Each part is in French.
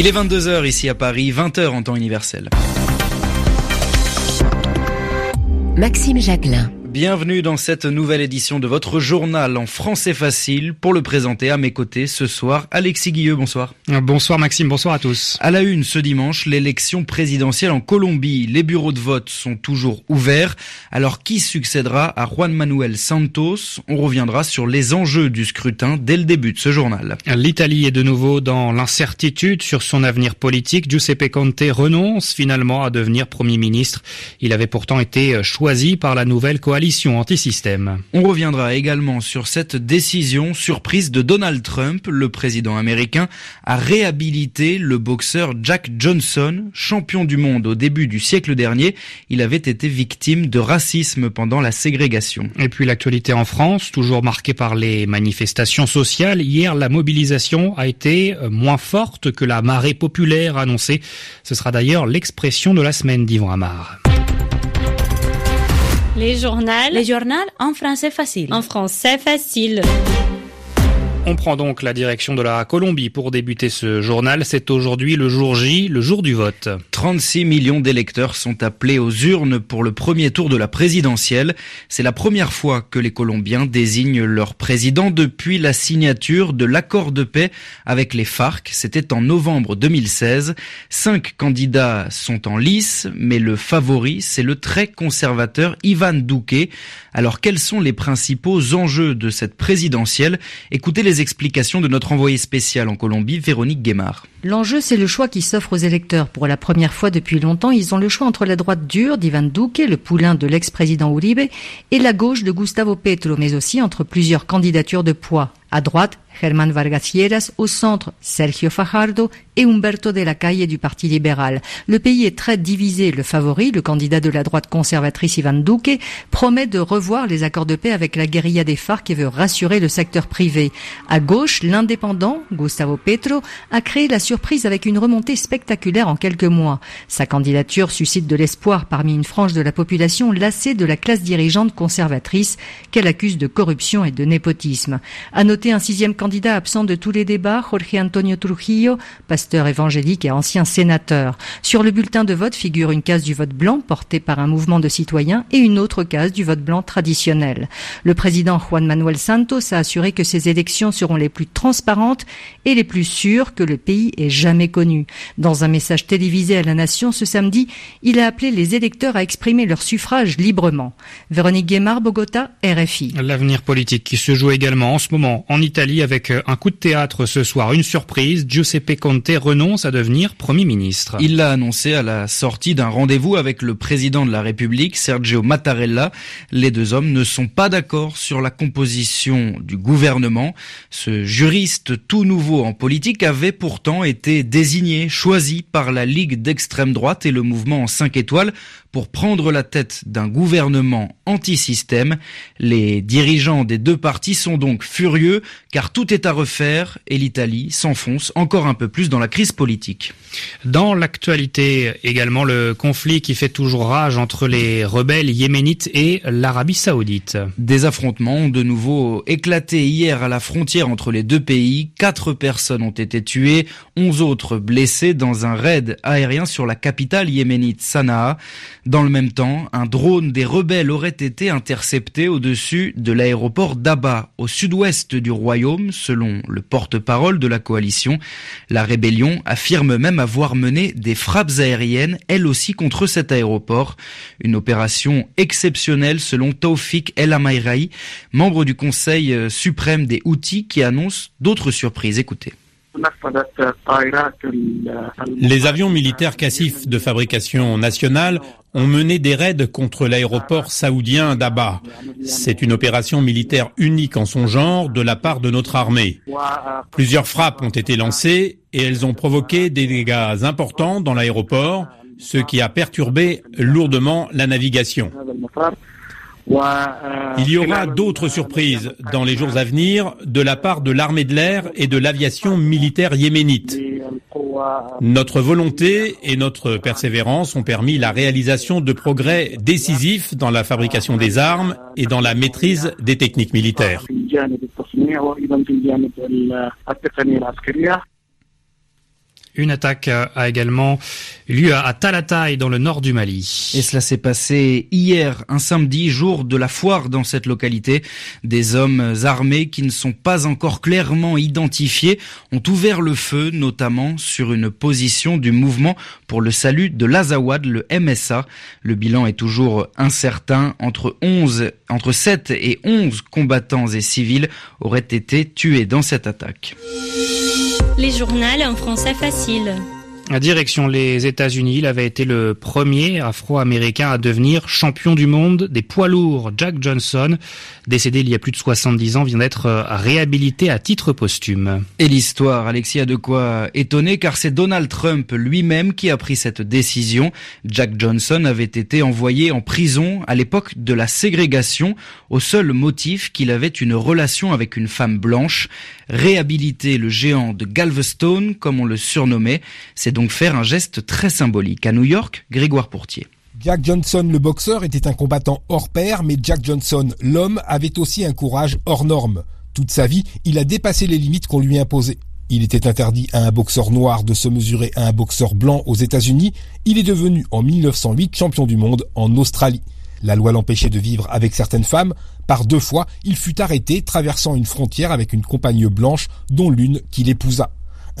Il est 22h ici à Paris, 20h en temps universel. Maxime Jacquelin. Bienvenue dans cette nouvelle édition de votre journal en français facile. Pour le présenter à mes côtés ce soir, Alexis Guilleux, bonsoir. Bonsoir Maxime, bonsoir à tous. À la une ce dimanche, l'élection présidentielle en Colombie. Les bureaux de vote sont toujours ouverts. Alors qui succédera à Juan Manuel Santos? On reviendra sur les enjeux du scrutin dès le début de ce journal. L'Italie est de nouveau dans l'incertitude sur son avenir politique. Giuseppe Conte renonce finalement à devenir Premier ministre. Il avait pourtant été choisi par la nouvelle coalition anti-système. On reviendra également sur cette décision surprise de Donald Trump, le président américain, à réhabiliter le boxeur Jack Johnson, champion du monde au début du siècle dernier. Il avait été victime de racisme pendant la ségrégation. Et puis l'actualité en France, toujours marquée par les manifestations sociales. Hier, la mobilisation a été moins forte que la marée populaire annoncée. Ce sera d'ailleurs l'expression de la semaine d'Yvan Amar. Les journaux. Les journaux en français facile. En français facile. On prend donc la direction de la Colombie pour débuter ce journal. C'est aujourd'hui le jour J, le jour du vote. 36 millions d'électeurs sont appelés aux urnes pour le premier tour de la présidentielle. C'est la première fois que les Colombiens désignent leur président depuis la signature de l'accord de paix avec les FARC. C'était en novembre 2016. Cinq candidats sont en lice, mais le favori, c'est le très conservateur Ivan Duque. Alors quels sont les principaux enjeux de cette présidentielle? Écoutez les explications de notre envoyé spécial en Colombie, Véronique Guémard. L'enjeu, c'est le choix qui s'offre aux électeurs. Pour la première fois depuis longtemps, ils ont le choix entre la droite dure d'Ivan Duque, le poulain de l'ex-président Uribe, et la gauche de Gustavo Petro, mais aussi entre plusieurs candidatures de poids. À droite, Germán Vargas Lleras, au centre, Sergio Fajardo et Humberto de la Calle du Parti libéral. Le pays est très divisé. Le favori, le candidat de la droite conservatrice Ivan Duque, promet de revoir les accords de paix avec la guérilla des FARC et veut rassurer le secteur privé. À gauche, l'indépendant, Gustavo Petro, a créé la surprise avec une remontée spectaculaire en quelques mois. Sa candidature suscite de l'espoir parmi une frange de la population lassée de la classe dirigeante conservatrice qu'elle accuse de corruption et de népotisme. À noter un sixième candidat absent de tous les débats, Jorge Antonio Trujillo, pasteur évangélique et ancien sénateur. Sur le bulletin de vote figure une case du vote blanc porté par un mouvement de citoyens et une autre case du vote blanc traditionnel. Le président Juan Manuel Santos a assuré que ces élections seront les plus transparentes et les plus sûres que le pays ait jamais connues. Dans un message télévisé à la nation ce samedi, il a appelé les électeurs à exprimer leur suffrage librement. Véronique Guémard, Bogota, RFI. L'avenir politique qui se joue également en ce moment en Italie avec un coup de théâtre ce soir. Une surprise, Giuseppe Conte renonce à devenir Premier ministre. Il l'a annoncé à la sortie d'un rendez-vous avec le président de la République, Sergio Mattarella. Les deux hommes ne sont pas d'accord sur la composition du gouvernement. Ce juriste tout nouveau en politique avait pourtant été désigné, choisi par la Ligue d'extrême droite et le mouvement en 5 étoiles pour prendre la tête d'un gouvernement anti-système. Les dirigeants des deux partis sont donc furieux car tout est à refaire et l'Italie s'enfonce encore un peu plus dans la crise politique. Dans l'actualité également le conflit qui fait toujours rage entre les rebelles yéménites et l'Arabie saoudite. Des affrontements ont de nouveau éclaté hier à la frontière entre les deux pays. Quatre personnes ont été tuées, onze autres blessées dans un raid aérien sur la capitale yéménite Sanaa. Dans le même temps, un drone des rebelles aurait été intercepté au-dessus de l'aéroport d'Aba, au sud-ouest du royaume, selon le porte-parole de la coalition. La rébellion affirme même avoir mené des frappes aériennes, elle aussi contre cet aéroport. Une opération exceptionnelle selon Taufik El Amairaï, membre du Conseil suprême des Houthis, qui annonce d'autres surprises. Écoutez. Les avions militaires cassifs de fabrication nationale ont mené des raids contre l'aéroport saoudien d'Aba. C'est une opération militaire unique en son genre de la part de notre armée. Plusieurs frappes ont été lancées et elles ont provoqué des dégâts importants dans l'aéroport, ce qui a perturbé lourdement la navigation. Il y aura d'autres surprises dans les jours à venir de la part de l'armée de l'air et de l'aviation militaire yéménite. Notre volonté et notre persévérance ont permis la réalisation de progrès décisifs dans la fabrication des armes et dans la maîtrise des techniques militaires. Une attaque a également lieu à Talatay dans le nord du Mali. Et cela s'est passé hier, un samedi, jour de la foire dans cette localité. Des hommes armés qui ne sont pas encore clairement identifiés ont ouvert le feu, notamment sur une position du mouvement pour le salut de l'Azawad, le MSA. Le bilan est toujours incertain. Entre 11, entre 7 et 11 combattants et civils auraient été tués dans cette attaque. Les journaux en français facile. Direction les États-Unis, il avait été le premier afro-américain à devenir champion du monde des poids lourds. Jack Johnson, décédé il y a plus de 70 ans, vient d'être réhabilité à titre posthume. Et l'histoire, Alexis a de quoi étonner? Car c'est Donald Trump lui-même qui a pris cette décision. Jack Johnson avait été envoyé en prison à l'époque de la ségrégation au seul motif qu'il avait une relation avec une femme blanche. Réhabiliter le géant de Galveston, comme on le surnommait, c'est donc faire un geste très symbolique. À New York, Grégoire Pourtier. Jack Johnson, le boxeur, était un combattant hors pair, mais Jack Johnson, l'homme, avait aussi un courage hors norme. Toute sa vie, il a dépassé les limites qu'on lui imposait. Il était interdit à un boxeur noir de se mesurer à un boxeur blanc aux États-Unis. Il est devenu en 1908 champion du monde en Australie. La loi l'empêchait de vivre avec certaines femmes. Par deux fois, il fut arrêté traversant une frontière avec une compagne blanche dont l'une qu'il épousa.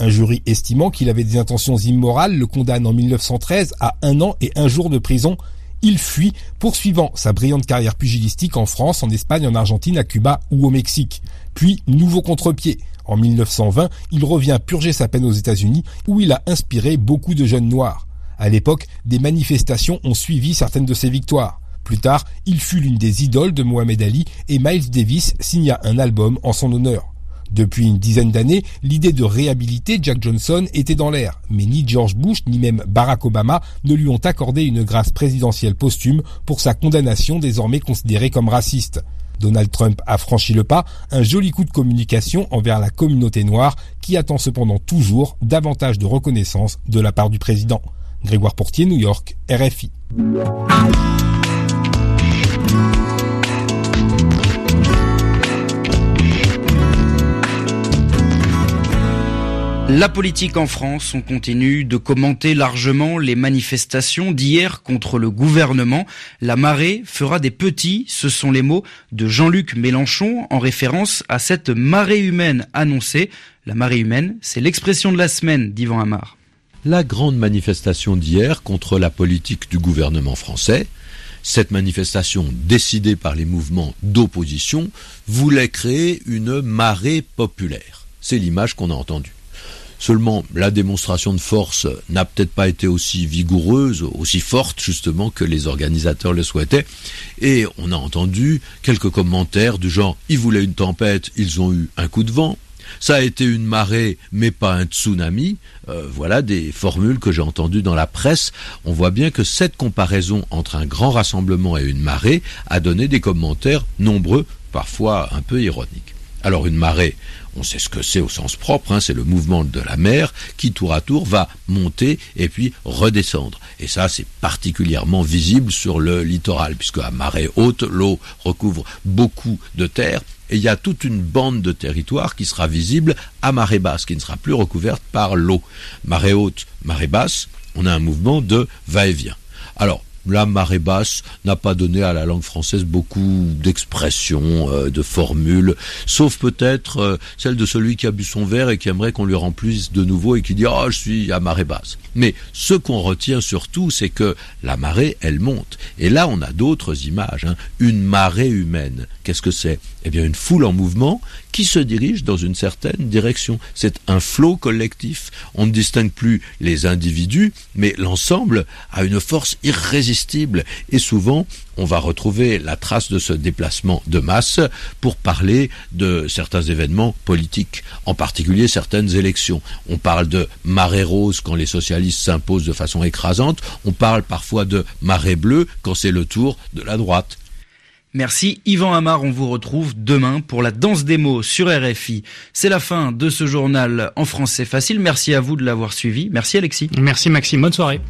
Un jury estimant qu'il avait des intentions immorales le condamne en 1913 à un an et un jour de prison. Il fuit, poursuivant sa brillante carrière pugilistique en France, en Espagne, en Argentine, à Cuba ou au Mexique. Puis, nouveau contre-pied. En 1920, il revient purger sa peine aux États-Unis, où il a inspiré beaucoup de jeunes noirs. À l'époque, des manifestations ont suivi certaines de ses victoires. Plus tard, il fut l'une des idoles de Mohamed Ali et Miles Davis signa un album en son honneur. Depuis une dizaine d'années, l'idée de réhabiliter Jack Johnson était dans l'air, mais ni George Bush ni même Barack Obama ne lui ont accordé une grâce présidentielle posthume pour sa condamnation désormais considérée comme raciste. Donald Trump a franchi le pas, un joli coup de communication envers la communauté noire qui attend cependant toujours davantage de reconnaissance de la part du président. Grégoire Portier, New York, RFI. La politique en France, on continue de commenter largement les manifestations d'hier contre le gouvernement. La marée fera des petits, ce sont les mots de Jean-Luc Mélenchon en référence à cette marée humaine annoncée. La marée humaine, c'est l'expression de la semaine d'Ivan Amar. La grande manifestation d'hier contre la politique du gouvernement français, cette manifestation décidée par les mouvements d'opposition voulait créer une marée populaire. C'est l'image qu'on a entendue. Seulement, la démonstration de force n'a peut-être pas été aussi vigoureuse, aussi forte justement que les organisateurs le souhaitaient. Et on a entendu quelques commentaires du genre ils voulaient une tempête, ils ont eu un coup de vent. Ça a été une marée, mais pas un tsunami. Euh, voilà des formules que j'ai entendues dans la presse. On voit bien que cette comparaison entre un grand rassemblement et une marée a donné des commentaires nombreux, parfois un peu ironiques. Alors une marée, on sait ce que c'est au sens propre, hein, c'est le mouvement de la mer qui tour à tour va monter et puis redescendre. Et ça, c'est particulièrement visible sur le littoral, puisque à marée haute, l'eau recouvre beaucoup de terre et il y a toute une bande de territoire qui sera visible à marée basse, qui ne sera plus recouverte par l'eau. Marée haute, marée basse, on a un mouvement de va-et-vient. Alors, la marée basse n'a pas donné à la langue française beaucoup d'expressions, euh, de formules, sauf peut-être euh, celle de celui qui a bu son verre et qui aimerait qu'on lui remplisse de nouveau et qui dit ah je suis à marée basse. Mais ce qu'on retient surtout, c'est que la marée, elle monte. Et là, on a d'autres images. Hein. Une marée humaine. Qu'est-ce que c'est? Eh bien, une foule en mouvement qui se dirige dans une certaine direction. C'est un flot collectif. On ne distingue plus les individus, mais l'ensemble a une force irrésistible. Et souvent, on va retrouver la trace de ce déplacement de masse pour parler de certains événements politiques, en particulier certaines élections. On parle de marée rose quand les socialistes s'imposent de façon écrasante, on parle parfois de marée bleue quand c'est le tour de la droite. Merci Yvan Amar, on vous retrouve demain pour la danse des mots sur RFI. C'est la fin de ce journal en français facile. Merci à vous de l'avoir suivi. Merci Alexis. Merci Maxime, bonne soirée.